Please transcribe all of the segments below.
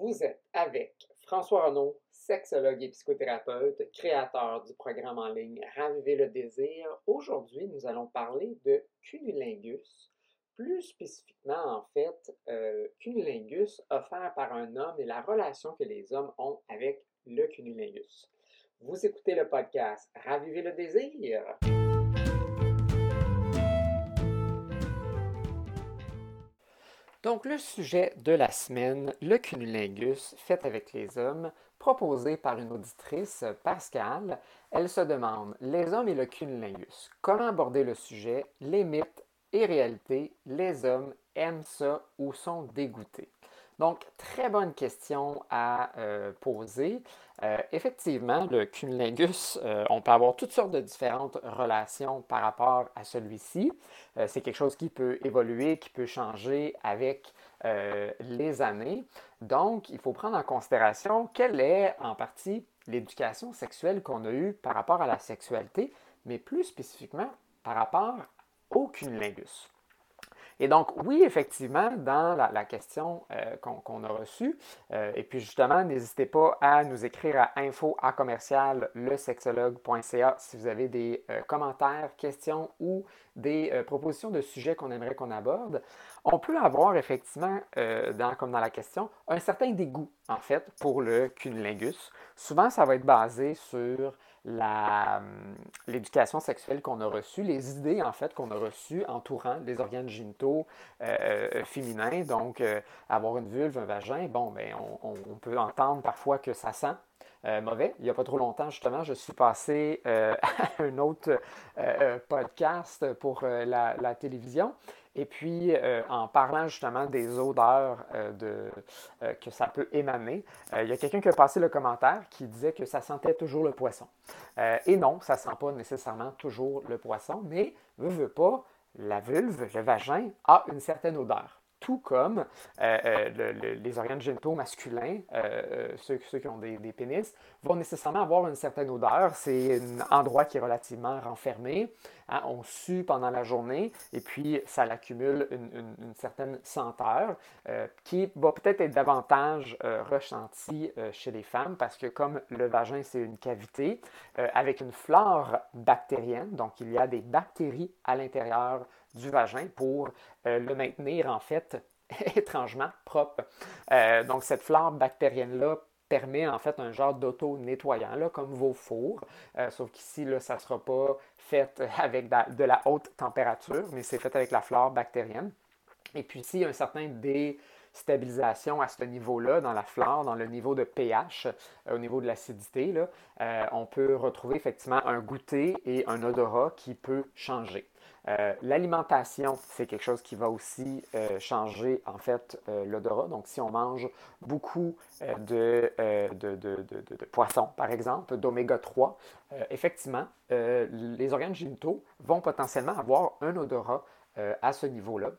Vous êtes avec François Renaud, sexologue et psychothérapeute, créateur du programme en ligne Raviver le désir. Aujourd'hui, nous allons parler de cunnilingus, plus spécifiquement en fait, euh, offert par un homme et la relation que les hommes ont avec le cunnilingus. Vous écoutez le podcast Raviver le désir. Donc, le sujet de la semaine, le cunnilingus fait avec les hommes, proposé par une auditrice, Pascal. Elle se demande Les hommes et le cunnilingus, comment aborder le sujet, les mythes et réalités, les hommes aiment ça ou sont dégoûtés? Donc, très bonne question à euh, poser. Euh, effectivement, le cunnilingus, euh, on peut avoir toutes sortes de différentes relations par rapport à celui-ci. c'est quelque chose qui peut évoluer, qui peut changer avec les années. Donc, il faut prendre en considération quelle est en partie l'éducation sexuelle qu'on a eue par rapport à la sexualité, mais plus spécifiquement par rapport au cunnilingus. Et donc, oui, effectivement, dans la, question euh, qu'on a reçue, euh, et puis justement, n'hésitez pas à nous écrire à info si vous avez des euh, commentaires, questions ou des propositions de sujets qu'on aimerait qu'on aborde. On peut avoir effectivement, comme dans la question, un certain dégoût, en fait, pour le cunnilingus. Souvent, ça va être basé sur l'éducation sexuelle qu'on a reçue, les idées en fait qu'on a reçues entourant les organes génitaux euh, euh, féminins, donc euh, avoir une vulve, un vagin, bon, ben, on, peut entendre parfois que ça sent. Mauvais. Il n'y a pas trop longtemps, justement, je suis passé à un autre podcast pour la, télévision et puis, euh, en parlant justement des odeurs euh, de, euh, que ça peut émaner, il y a quelqu'un qui a passé le commentaire qui disait que ça sentait toujours le poisson. et non, ça ne sent pas nécessairement toujours le poisson, mais veut, veut pas, la vulve, le vagin, a une certaine odeur tout comme les organes génitaux masculins, ceux, qui ont des, pénis, vont nécessairement avoir une certaine odeur. C'est un endroit qui est relativement renfermé. Hein, on sue pendant la journée et puis ça accumule une, certaine senteur euh, qui va peut-être être davantage euh, ressentie euh, chez les femmes parce que comme le vagin c'est une cavité avec une flore bactérienne, donc il y a des bactéries à l'intérieur du vagin pour le maintenir en fait étrangement propre. donc cette flore bactérienne-là permet en fait un genre d'auto-nettoyant, comme vos fours. Euh, sauf qu'ici, ça ne sera pas fait avec de la haute température, mais c'est fait avec la flore bactérienne. Et puis ici, un certain déstabilisation à ce niveau-là, dans la flore, dans le niveau de pH, euh, au niveau de l'acidité. Euh, on peut retrouver effectivement un goûter et un odorat qui peut changer. Euh, l'alimentation, c'est quelque chose qui va aussi changer en fait l'odorat. Donc, si on mange beaucoup de, de, de, poissons, par exemple, d'oméga 3, effectivement, les organes génitaux vont potentiellement avoir un odorat à ce niveau-là.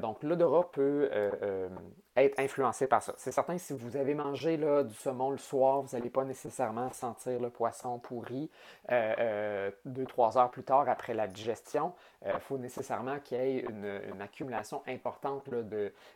Donc, l'odorat peut être influencé par ça. C'est certain si vous avez mangé là, du saumon le soir, vous n'allez pas nécessairement sentir le poisson pourri euh, euh, deux, trois heures plus tard après la digestion. Il euh, faut nécessairement qu'il y ait une, accumulation importante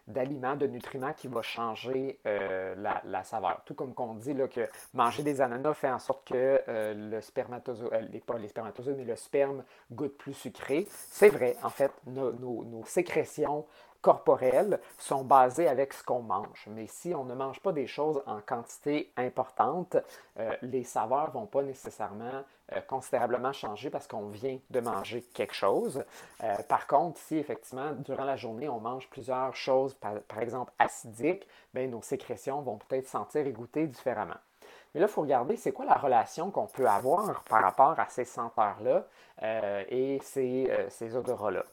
d'aliments, de, nutriments qui va changer la, saveur. Tout comme qu'on dit là, que manger des ananas fait en sorte que le spermatozoïde, pas les spermatozoïdes, mais le sperme goûte plus sucré. C'est vrai, en fait, nos sécrétions corporelles sont basées avec ce qu'on mange. Mais si on ne mange pas des choses en quantité importante, euh, les saveurs ne vont pas nécessairement euh, considérablement changer parce qu'on vient de manger quelque chose. Euh, par contre, si effectivement, durant la journée, on mange plusieurs choses, par, exemple acidiques, bien, nos sécrétions vont peut-être sentir et goûter différemment. Mais là, il faut regarder c'est quoi la relation qu'on peut avoir par rapport à ces senteurs-là et ces, ces odorats-là.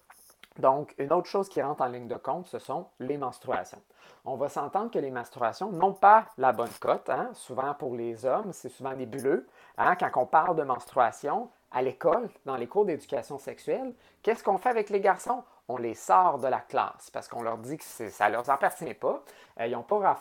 Donc, une autre chose qui rentre en ligne de compte, ce sont les menstruations. On va s'entendre que les menstruations n'ont pas la bonne cote. Hein. Souvent pour les hommes, c'est souvent nébuleux. Hein. Quand on parle de menstruation à l'école, dans les cours d'éducation sexuelle, qu'est-ce qu'on fait avec les garçons? On les sort de la classe parce qu'on leur dit que ça ne leur appartient pas. Euh, ils n'ont pas,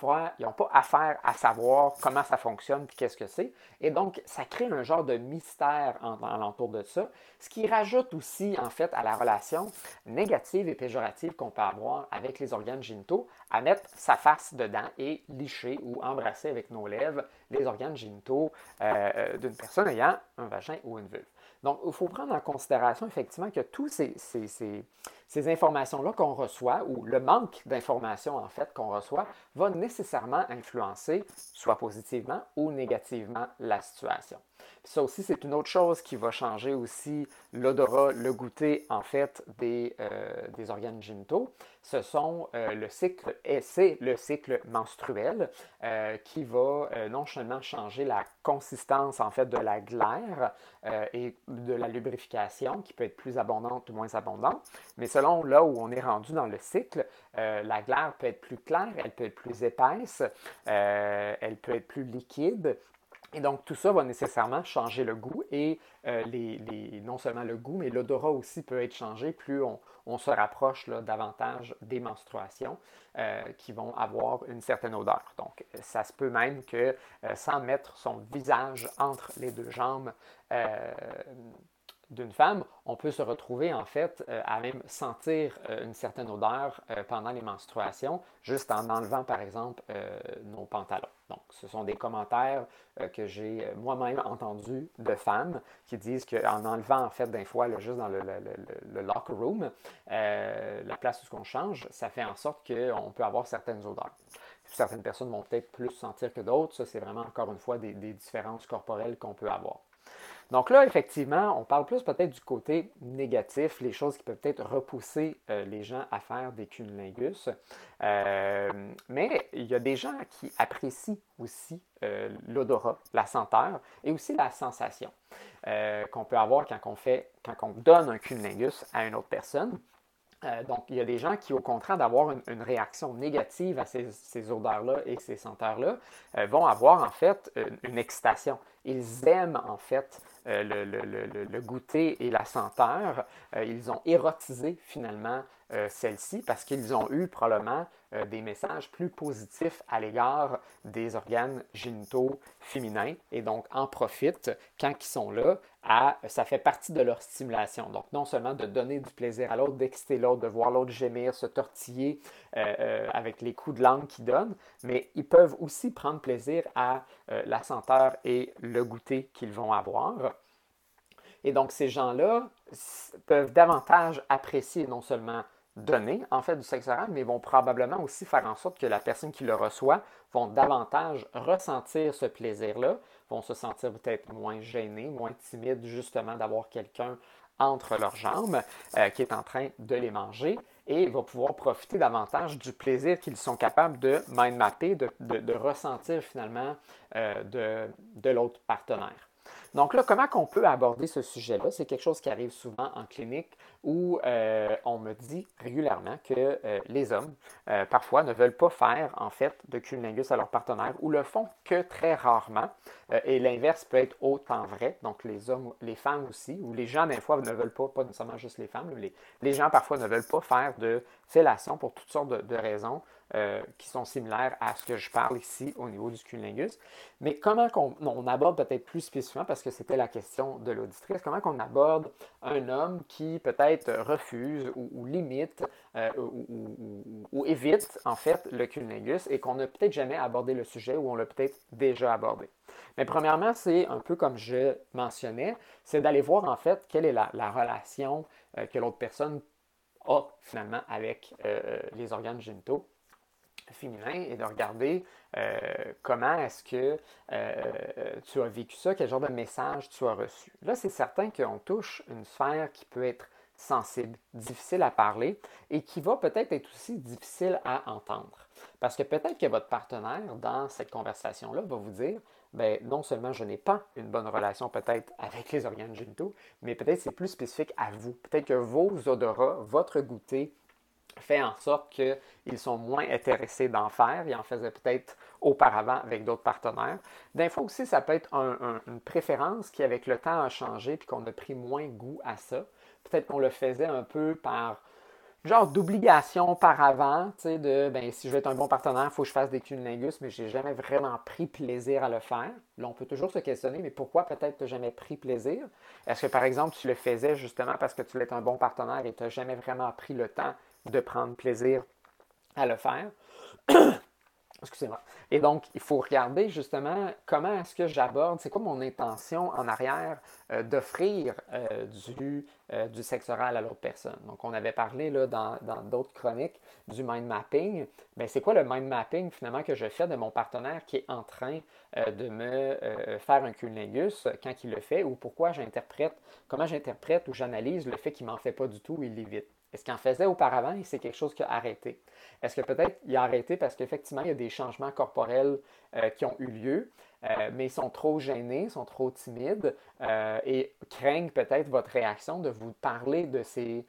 affaire, à savoir comment ça fonctionne et qu'est-ce que c'est. Et donc, ça crée un genre de mystère en, l'entour de ça, ce qui rajoute aussi, en fait, à la relation négative et péjorative qu'on peut avoir avec les organes génitaux, à mettre sa face dedans et licher ou embrasser avec nos lèvres les organes génitaux euh, euh, d'une personne ayant un vagin ou une vulve. Donc, il faut prendre en considération effectivement que tous ces, ces, informations-là qu'on reçoit, ou le manque d'informations en fait qu'on reçoit, va nécessairement influencer, soit positivement ou négativement, la situation. Ça aussi, c'est une autre chose qui va changer aussi l'odorat, le goûter en fait des, euh, des organes génitaux ce sont euh, le cycle, c'est le cycle menstruel euh, qui va non seulement changer la consistance en fait de la glaire et de la lubrification qui peut être plus abondante ou moins abondante, mais selon là où on est rendu dans le cycle, la glaire peut être plus claire, elle peut être plus épaisse, elle peut être plus liquide. Et donc, tout ça va nécessairement changer le goût et les, non seulement le goût, mais l'odorat aussi peut être changé plus on, se rapproche davantage des menstruations euh, qui vont avoir une certaine odeur. Donc, ça se peut même que euh, sans mettre son visage entre les deux jambes euh, d'une femme, on peut se retrouver en fait à même sentir une certaine odeur pendant les menstruations, juste en enlevant par exemple nos pantalons. Donc, ce sont des commentaires euh, que j'ai euh, moi-même entendus de femmes qui disent qu'en enlevant, en fait, d'un fois, juste dans le, locker room, euh, la place où on change, ça fait en sorte qu'on peut avoir certaines odeurs. Certaines personnes vont peut-être plus sentir que d'autres. Ça, c'est vraiment, encore une fois, des différences corporelles qu'on peut avoir. Donc là, effectivement, on parle plus peut-être du côté négatif, les choses qui peuvent peut-être repousser euh, les gens à faire des cunnilingus. Euh, mais il y a des gens qui apprécient aussi euh, l'odorat, la senteur et aussi la sensation qu'on peut avoir quand on, fait, quand on donne un cunnilingus à une autre personne. donc, il y a des gens qui, au contraire d'avoir une, réaction négative à ces, odeurs-là et ces senteurs-là, vont avoir en fait une excitation. Ils aiment en fait euh, le, goûter et la senteur, euh, ils ont érotisé finalement euh, celle-ci parce qu'ils ont eu probablement des messages plus positifs à l'égard des organes génitaux féminins et donc en profitent quand ils sont là. À, ça fait partie de leur stimulation. Donc non seulement de donner du plaisir à l'autre, d'exciter l'autre, de voir l'autre gémir, se tortiller avec les coups de langue qu'ils donnent, mais ils peuvent aussi prendre plaisir à la senteur et le goûter qu'ils vont avoir. Et donc, ces gens-là peuvent davantage apprécier non seulement donner, en fait, du sexe oral, mais vont probablement aussi faire en sorte que la personne qui le reçoit vont davantage ressentir ce plaisir-là, vont se sentir peut-être moins gênés, moins timides, justement, d'avoir quelqu'un entre leurs jambes euh, qui est en train de les manger et vont pouvoir profiter davantage du plaisir qu'ils sont capables de mind mapper, de, ressentir finalement euh, de l'autre partenaire. Donc là, comment qu'on peut aborder ce sujet-là? C'est quelque chose qui arrive souvent en clinique où euh, on me dit régulièrement que euh, les hommes, euh, parfois, ne veulent pas faire, en fait, de cunnilingus à leur partenaire ou le font que très rarement. et l'inverse peut être autant vrai. Donc, les hommes, les femmes aussi, ou les gens, des fois, ne veulent pas, pas nécessairement juste les femmes, les, les gens, parfois, ne veulent pas faire de fellation pour toutes sortes de raisons. Euh, qui sont similaires à ce que je parle ici au niveau du cunnilingus. Mais comment on, aborde peut-être plus spécifiquement, parce que c'était la question de l'auditrice, comment on aborde un homme qui peut-être refuse ou, limite euh, ou, évite en fait le cunnilingus et qu'on n'a peut-être jamais abordé le sujet ou on l'a peut-être déjà abordé. Mais premièrement, c'est un peu comme je mentionnais, c'est d'aller voir en fait quelle est la, relation euh, que l'autre personne a finalement avec les organes génitaux féminin et de regarder euh, comment est-ce que euh, tu as vécu ça, quel genre de message tu as reçu. Là, c'est certain qu'on touche une sphère qui peut être sensible, difficile à parler et qui va peut-être être aussi difficile à entendre. Parce que peut-être que votre partenaire, dans cette conversation-là, va vous dire, ben, non seulement je n'ai pas une bonne relation peut-être avec les organes génitaux, mais peut-être c'est plus spécifique à vous. Peut-être que vos odorats, votre goûter, fait en sorte qu'ils sont moins intéressés d'en faire. Ils en faisaient peut-être auparavant avec d'autres partenaires. D'un fois aussi, ça peut être une préférence qui, avec le temps, a changé puis qu'on a pris moins goût à ça. Peut-être qu'on le faisait un peu par genre d'obligation par tu sais, de ben, si je veux être un bon partenaire, il faut que je fasse des cunnilingus, mais j'ai jamais vraiment pris plaisir à le faire. Là, on peut toujours se questionner, mais pourquoi peut-être tu n'as jamais pris plaisir? Est-ce que par exemple, tu le faisais justement parce que tu voulais être un bon partenaire et tu n'as jamais vraiment pris le temps de prendre plaisir à le faire? Excusez-moi. Et donc, il faut regarder justement comment est-ce que j'aborde, c'est quoi mon intention en arrière euh, d'offrir euh, du, euh, du sexe oral à l'autre personne. Donc, on avait parlé là, dans d'autres chroniques du mind mapping. Bien, c'est quoi le mind mapping finalement que je fais de mon partenaire qui est en train de me faire un cunnilingus quand il le fait ou pourquoi j'interprète, comment j'interprète ou j'analyse le fait qu'il ne m'en fait pas du tout ou il l'évite? Est-ce qu'il en faisait auparavant et c'est quelque chose qui a arrêté? Est-ce que peut-être il a arrêté parce qu'effectivement, il y a des changements corporels euh, qui ont eu lieu, euh, mais ils sont trop gênés, sont trop timides euh, et craignent peut-être votre réaction de vous parler de ces,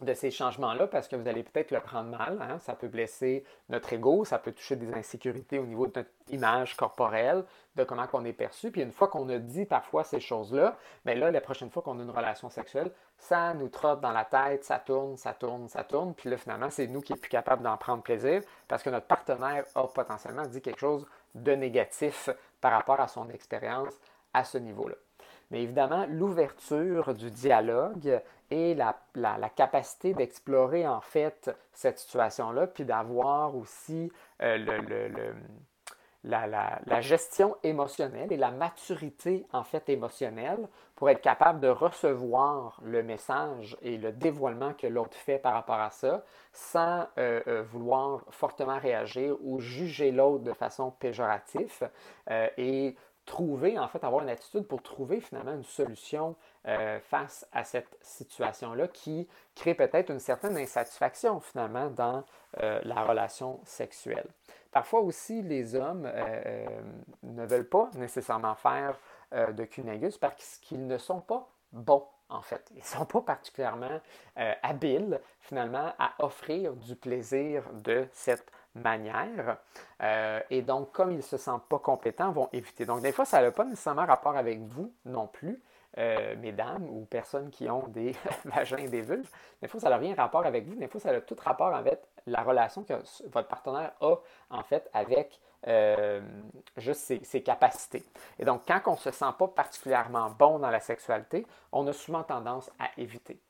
de ces changements-là parce que vous allez peut-être le prendre mal. Hein. Ça peut blesser notre ego, ça peut toucher des insécurités au niveau de notre image corporelle, de comment on est perçu. Puis une fois qu'on a dit parfois ces choses-là, bien là, la prochaine fois qu'on a une relation sexuelle, ça nous trotte dans la tête, ça tourne, ça tourne, ça tourne. Puis là, finalement, c'est nous qui sommes plus capables d'en prendre plaisir parce que notre partenaire a potentiellement dit quelque chose de négatif par rapport à son expérience à ce niveau-là. Mais évidemment, l'ouverture du dialogue et la, capacité d'explorer en fait cette situation-là, puis d'avoir aussi euh, le, la, gestion émotionnelle et la maturité en fait émotionnelle pour être capable de recevoir le message et le dévoilement que l'autre fait par rapport à ça sans euh, euh, vouloir fortement réagir ou juger l'autre de façon péjorative et trouver, en fait, avoir une attitude pour trouver finalement une solution euh, face à cette situation-là qui crée peut-être une certaine insatisfaction finalement dans euh, la relation sexuelle. Parfois aussi, les hommes euh, ne veulent pas nécessairement faire de cunnilingus parce qu'ils ne sont pas bons en fait. Ils ne sont pas particulièrement habiles, finalement, à offrir du plaisir de cette manière. Euh, et donc, comme ils ne se sentent pas compétents, vont éviter. Donc, des fois, ça n'a pas nécessairement rapport avec vous non plus, euh, mesdames ou personnes qui ont des vagins et des vulves. Des fois, ça n'a rien rapport avec vous. Des fois, ça a tout rapport avec la relation que votre partenaire a, en fait, avec euh, juste ses, ses, capacités. Et donc, quand on ne se sent pas particulièrement bon dans la sexualité, on a souvent tendance à éviter.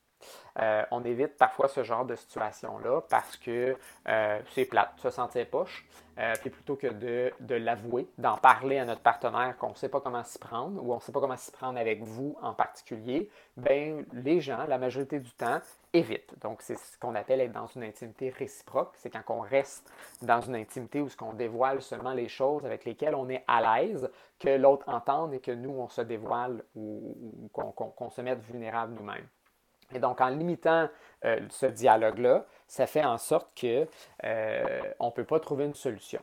Euh, on évite parfois ce genre de situation-là parce que euh, c'est plate, se sentir poche. Euh, puis plutôt que de, l'avouer, d'en parler à notre partenaire qu'on ne sait pas comment s'y prendre ou on ne sait pas comment s'y prendre avec vous en particulier, ben les gens, la majorité du temps, évitent. Donc c'est ce qu'on appelle être dans une intimité réciproque. C'est quand on reste dans une intimité où ce qu'on dévoile seulement les choses avec lesquelles on est à l'aise, que l'autre entende et que nous, on se dévoile ou, qu'on se mette vulnérable nous-mêmes. Et donc, en limitant euh, ce dialogue-là, ça fait en sorte qu'on euh, ne peut pas trouver une solution.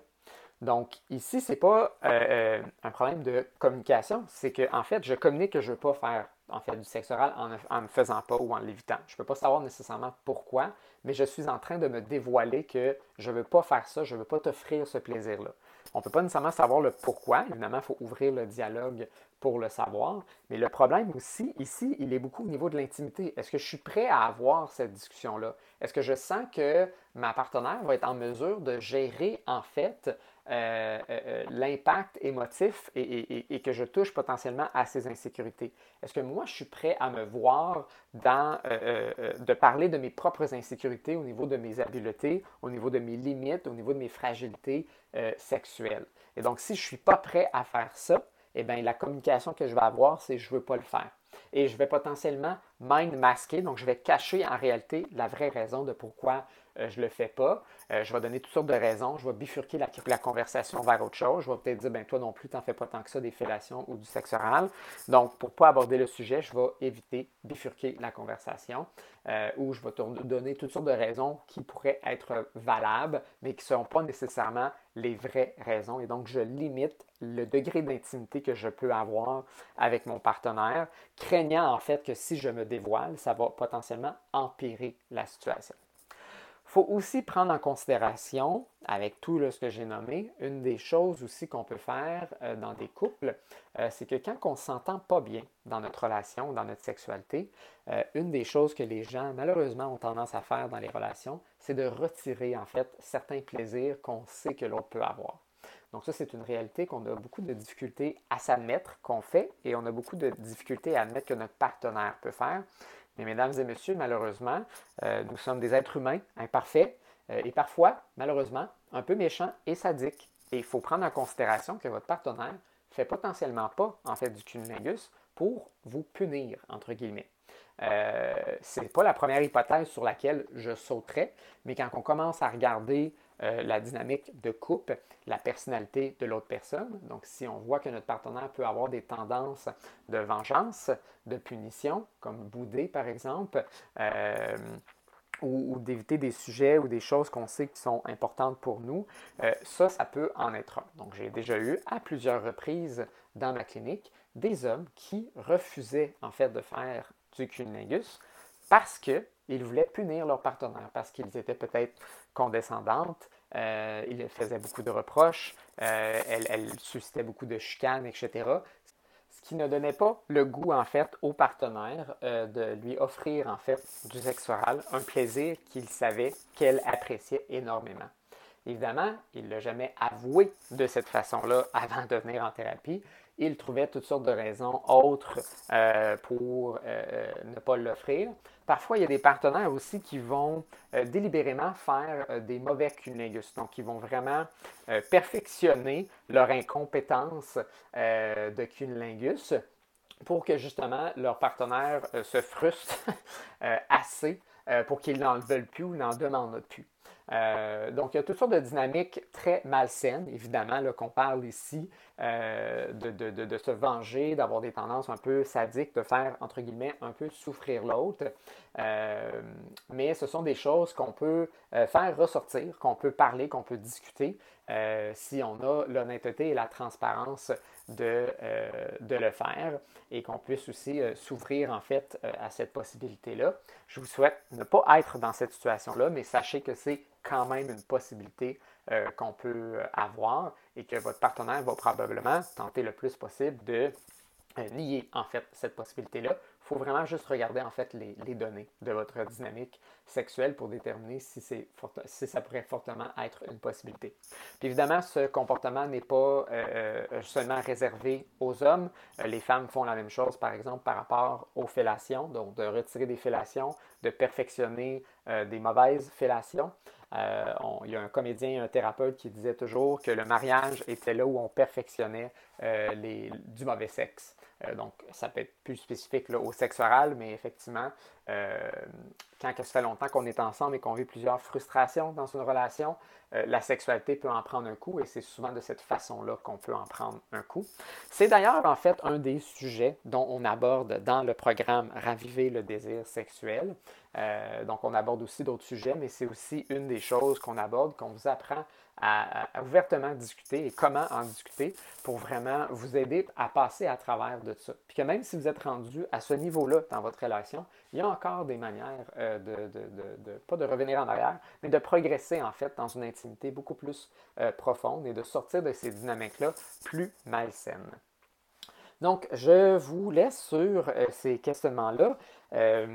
Donc, ici, ce n'est pas euh, un problème de communication, c'est qu'en en fait, je communique que je ne veux pas faire en fait, du sexe oral en ne faisant pas ou en l'évitant. Je ne peux pas savoir nécessairement pourquoi, mais je suis en train de me dévoiler que je ne veux pas faire ça, je ne veux pas t'offrir ce plaisir-là. On ne peut pas nécessairement savoir le pourquoi. Évidemment, il faut ouvrir le dialogue pour le savoir. Mais le problème aussi, ici, il est beaucoup au niveau de l'intimité. Est-ce que je suis prêt à avoir cette discussion-là? Est-ce que je sens que ma partenaire va être en mesure de gérer, en fait, euh, euh, euh, l'impact émotif et, que je touche potentiellement à ces insécurités? Est-ce que moi, je suis prêt à me voir dans, de parler de mes propres insécurités au niveau de mes habiletés, au niveau de mes limites, au niveau de mes fragilités sexuelles? Et donc, si je ne suis pas prêt à faire ça, eh bien, la communication que je vais avoir, c'est je ne veux pas le faire. Et je vais potentiellement mind masquer, donc je vais cacher en réalité la vraie raison de pourquoi euh, je ne le fais pas. Euh, je vais donner toutes sortes de raisons. Je vais bifurquer la, conversation vers autre chose. Je vais peut-être dire, ben toi non plus, tu n'en fais pas tant que ça des fellations ou du sexe oral. Donc, pour ne pas aborder le sujet, je vais éviter bifurquer la conversation euh, ou je vais te donner toutes sortes de raisons qui pourraient être valables, mais qui ne seront pas nécessairement les vraies raisons. Et donc, je limite le degré d'intimité que je peux avoir avec mon partenaire, craignant en fait que si je me dévoile, ça va potentiellement empirer la situation faut aussi prendre en considération, avec tout ce que j'ai nommé, une des choses aussi qu'on peut faire euh, dans des couples, euh, c'est que quand on ne s'entend pas bien dans notre relation, dans notre sexualité, euh, une des choses que les gens malheureusement ont tendance à faire dans les relations, c'est de retirer en fait certains plaisirs qu'on sait que l'autre peut avoir. Donc ça, c'est une réalité qu'on a beaucoup de difficultés à s'admettre qu'on fait et on a beaucoup de difficultés à admettre que notre partenaire peut faire. Mais mesdames et messieurs, malheureusement, euh, nous sommes des êtres humains imparfaits euh, et parfois, malheureusement, un peu méchants et sadiques. Et il faut prendre en considération que votre partenaire fait potentiellement pas, en fait, du cunnilingus pour vous punir, entre guillemets. Euh, Ce n'est pas la première hypothèse sur laquelle je sauterais, mais quand on commence à regarder euh, la dynamique de couple, la personnalité de l'autre personne. Donc, si on voit que notre partenaire peut avoir des tendances de vengeance, de punition, comme bouder par exemple, euh, ou, d'éviter des sujets ou des choses qu'on sait qui sont importantes pour nous, euh, ça, ça peut en être un. Donc, j'ai déjà eu à plusieurs reprises dans ma clinique des hommes qui refusaient en fait de faire du cunnilingus parce qu'ils voulaient punir leur partenaire, parce qu'ils étaient peut-être condescendantes, euh, ils faisaient beaucoup de reproches, euh, elle, suscitait beaucoup de chicanes, etc. Ce qui ne donnait pas le goût, en fait, au partenaire euh, de lui offrir, en fait, du sexe oral, un plaisir qu'il savait qu'elle appréciait énormément. Évidemment, il ne l'a jamais avoué de cette façon-là avant de venir en thérapie, il trouvait toutes sortes de raisons autres euh, pour euh, ne pas l'offrir. Parfois, il y a des partenaires aussi qui vont euh, délibérément faire des mauvais cunnilingus. Donc, ils vont vraiment perfectionner leur incompétence de cunnilingus pour que justement leur partenaire se frustre assez pour qu'ils n'en veulent plus ou n'en demandent plus. Euh, donc, il y a toutes sortes de dynamiques très malsaines, évidemment, qu'on parle ici euh, de, se venger, d'avoir des tendances un peu sadiques, de faire, entre guillemets, un peu souffrir l'autre. Euh, mais ce sont des choses qu'on peut faire ressortir, qu'on peut parler, qu'on peut discuter si on a l'honnêteté et la transparence de, de le faire et qu'on puisse aussi s'ouvrir, en fait, à cette possibilité-là. Je vous souhaite ne pas être dans cette situation-là, mais sachez que c'est quand même une possibilité euh, qu'on peut avoir et que votre partenaire va probablement tenter le plus possible de euh, nier en fait cette possibilité-là. Faut vraiment juste regarder en fait les, données de votre dynamique sexuelle pour déterminer si, si ça pourrait fortement être une possibilité. évidemment, ce comportement n'est pas euh, seulement réservé aux hommes. les femmes font la même chose, par exemple, par rapport aux fellations, donc de retirer des fellations, de perfectionner des mauvaises fellations. Euh, il y a un comédien, un thérapeute qui disait toujours que le mariage était là où on perfectionnait euh, du mauvais sexe. Euh, donc, ça peut être plus spécifique au sexe oral, mais effectivement, quand ça fait longtemps qu'on est ensemble et qu'on vit plusieurs frustrations dans une relation, la sexualité peut en prendre un coup et c'est souvent de cette façon-là qu'on peut en prendre un coup. C'est d'ailleurs en fait un des sujets dont on aborde dans le programme Raviver le désir sexuel. Euh, donc, on aborde aussi d'autres sujets, mais c'est aussi une des choses qu'on aborde, qu'on vous apprend à, ouvertement discuter et comment en discuter pour vraiment vous aider à passer à travers de ça. Puis que même si vous êtes rendu à ce niveau-là dans votre relation, il y a encore des manières euh, de, pas de revenir en arrière, mais de progresser en fait dans une intimité beaucoup plus euh, profonde et de sortir de ces dynamiques-là plus malsaines. Donc, je vous laisse sur ces questionnements-là. Euh,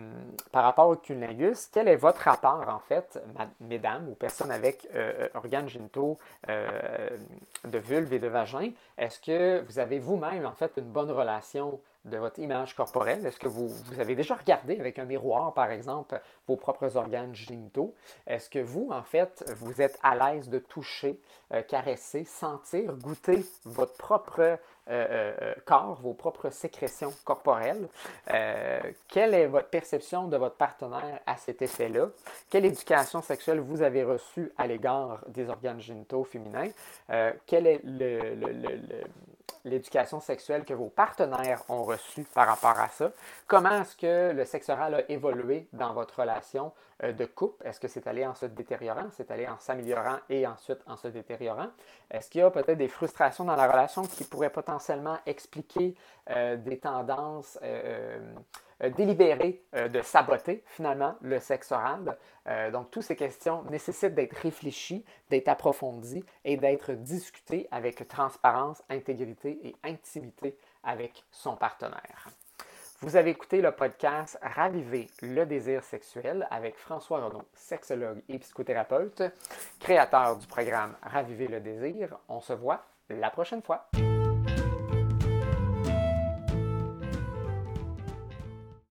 par rapport au cunnilingus, quel est votre rapport, en fait, mesdames ou personnes avec euh, euh, organes génitaux de vulve et de vagin? Est-ce que vous avez vous-même, en fait, une bonne relation de votre image corporelle? Est-ce que vous, avez déjà regardé avec un miroir, par exemple, vos propres organes génitaux? Est-ce que vous, en fait, vous êtes à l'aise de toucher, caresser, sentir, goûter votre propre euh, euh, euh, corps, vos propres sécrétions corporelles? quelle est votre perception de votre partenaire à cet effet-là? Quelle éducation sexuelle vous avez reçue à l'égard des organes génitaux féminins? quelle est l'éducation sexuelle que vos partenaires ont reçue par rapport à ça? Comment est-ce que le sexe oral a évolué dans votre relation euh, de couple? Est-ce que c'est allé en se détériorant, c'est allé en s'améliorant et ensuite en se détériorant? Est-ce qu'il y a peut-être des frustrations dans la relation qui pourraient potentiellement expliquer euh, des tendances euh, délibérer de saboter finalement le sexe oral. donc, toutes ces questions nécessitent d'être réfléchies, d'être approfondies et d'être discutées avec transparence, intégrité et intimité avec son partenaire. Vous avez écouté le podcast Raviver le désir sexuel avec François Renaud, sexologue et psychothérapeute, créateur du programme Raviver le désir. On se voit la prochaine fois.